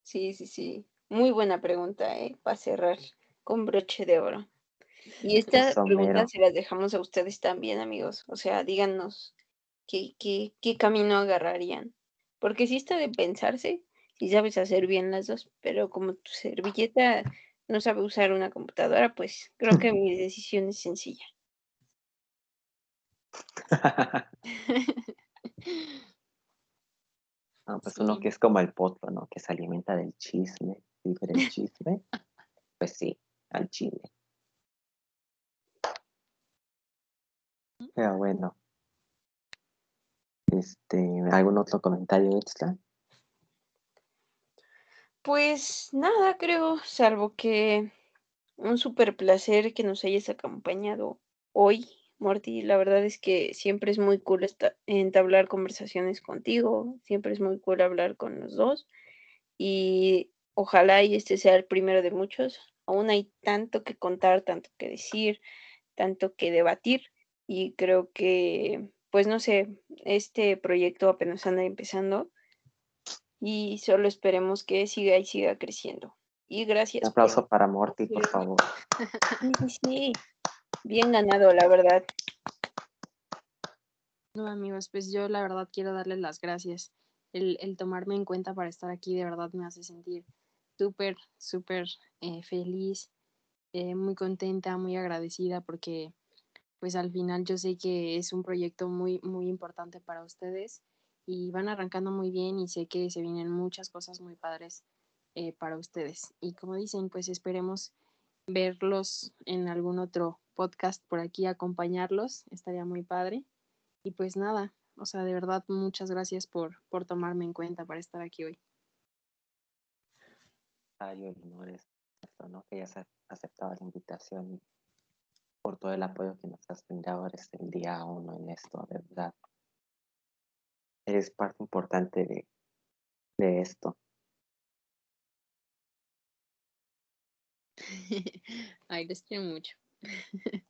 [SPEAKER 3] Sí, sí, sí. Muy buena pregunta, ¿eh? Para cerrar con broche de oro. Y esta
[SPEAKER 1] Eso
[SPEAKER 3] pregunta
[SPEAKER 1] mero.
[SPEAKER 3] se las dejamos a ustedes también, amigos. O sea, díganos qué, qué, qué camino agarrarían. Porque sí está de pensarse, si sabes hacer bien las dos, pero como tu servilleta no sabe usar una computadora, pues creo que mi decisión es sencilla.
[SPEAKER 1] No, pues uno que es como el potro, ¿no? Que se alimenta del chisme, libre del chisme. Pues sí, al chile. Pero bueno. Este, ¿algún otro comentario extra?
[SPEAKER 3] Pues nada, creo, salvo que un súper placer que nos hayas acompañado hoy, Morty. La verdad es que siempre es muy cool entablar conversaciones contigo, siempre es muy cool hablar con los dos y ojalá y este sea el primero de muchos. Aún hay tanto que contar, tanto que decir, tanto que debatir y creo que, pues no sé, este proyecto apenas anda empezando y solo esperemos que siga y siga creciendo. Y
[SPEAKER 1] Un
[SPEAKER 3] gracias por
[SPEAKER 1] aplauso para Morty, por favor.
[SPEAKER 3] Sí. Bien ganado, la verdad.
[SPEAKER 2] No, amigos, pues yo la verdad quiero darles las gracias. El, el tomarme en cuenta para estar aquí de verdad me hace sentir súper, súper eh, feliz, eh, muy contenta, muy agradecida porque pues al final yo sé que es un proyecto muy, muy importante para ustedes y van arrancando muy bien y sé que se vienen muchas cosas muy padres eh, para ustedes. Y como dicen, pues esperemos verlos en algún otro podcast por aquí, acompañarlos, estaría muy padre. Y pues nada, o sea, de verdad, muchas gracias por, por tomarme en cuenta para estar aquí hoy.
[SPEAKER 1] Ay, ¿no? Que hayas aceptado la invitación por todo el apoyo que nos has brindado desde el día uno en esto, de verdad. Eres parte importante de, de esto.
[SPEAKER 2] Ay, les quiero mucho.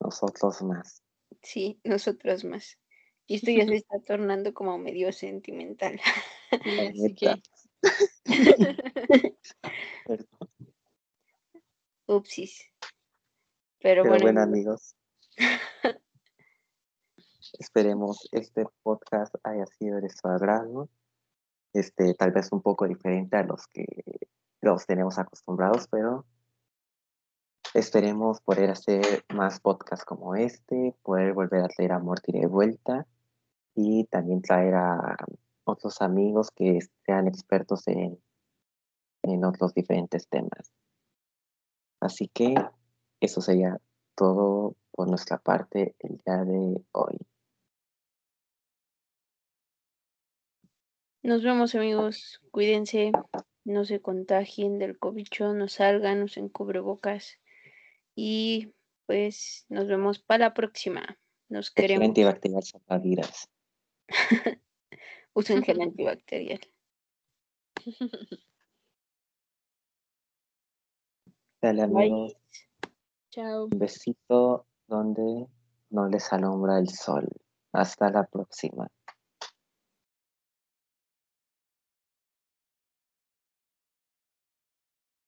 [SPEAKER 1] nosotros más.
[SPEAKER 3] Sí, nosotros más. Y esto ya se está tornando como medio sentimental.
[SPEAKER 2] Así que...
[SPEAKER 1] Perdón.
[SPEAKER 3] Upsis. Pero,
[SPEAKER 1] Pero
[SPEAKER 3] bueno,
[SPEAKER 1] bueno,
[SPEAKER 3] amigos.
[SPEAKER 1] Esperemos este podcast haya sido de su agrado. Este, tal vez un poco diferente a los que los tenemos acostumbrados, pero esperemos poder hacer más podcasts como este, poder volver a traer a Morty de vuelta y también traer a otros amigos que sean expertos en, en otros diferentes temas. Así que eso sería todo por nuestra parte el día de hoy.
[SPEAKER 3] nos vemos, amigos. Cuídense, no se contagien del cobicho, no salgan, usen cubrebocas. Y pues nos vemos para la próxima. Nos queremos.
[SPEAKER 1] gel antibacterial salvavidas.
[SPEAKER 3] Usen gel antibacterial.
[SPEAKER 1] Dale
[SPEAKER 3] Bye.
[SPEAKER 1] amigos,
[SPEAKER 2] chao.
[SPEAKER 1] un besito donde no les alumbra el sol. Hasta la próxima.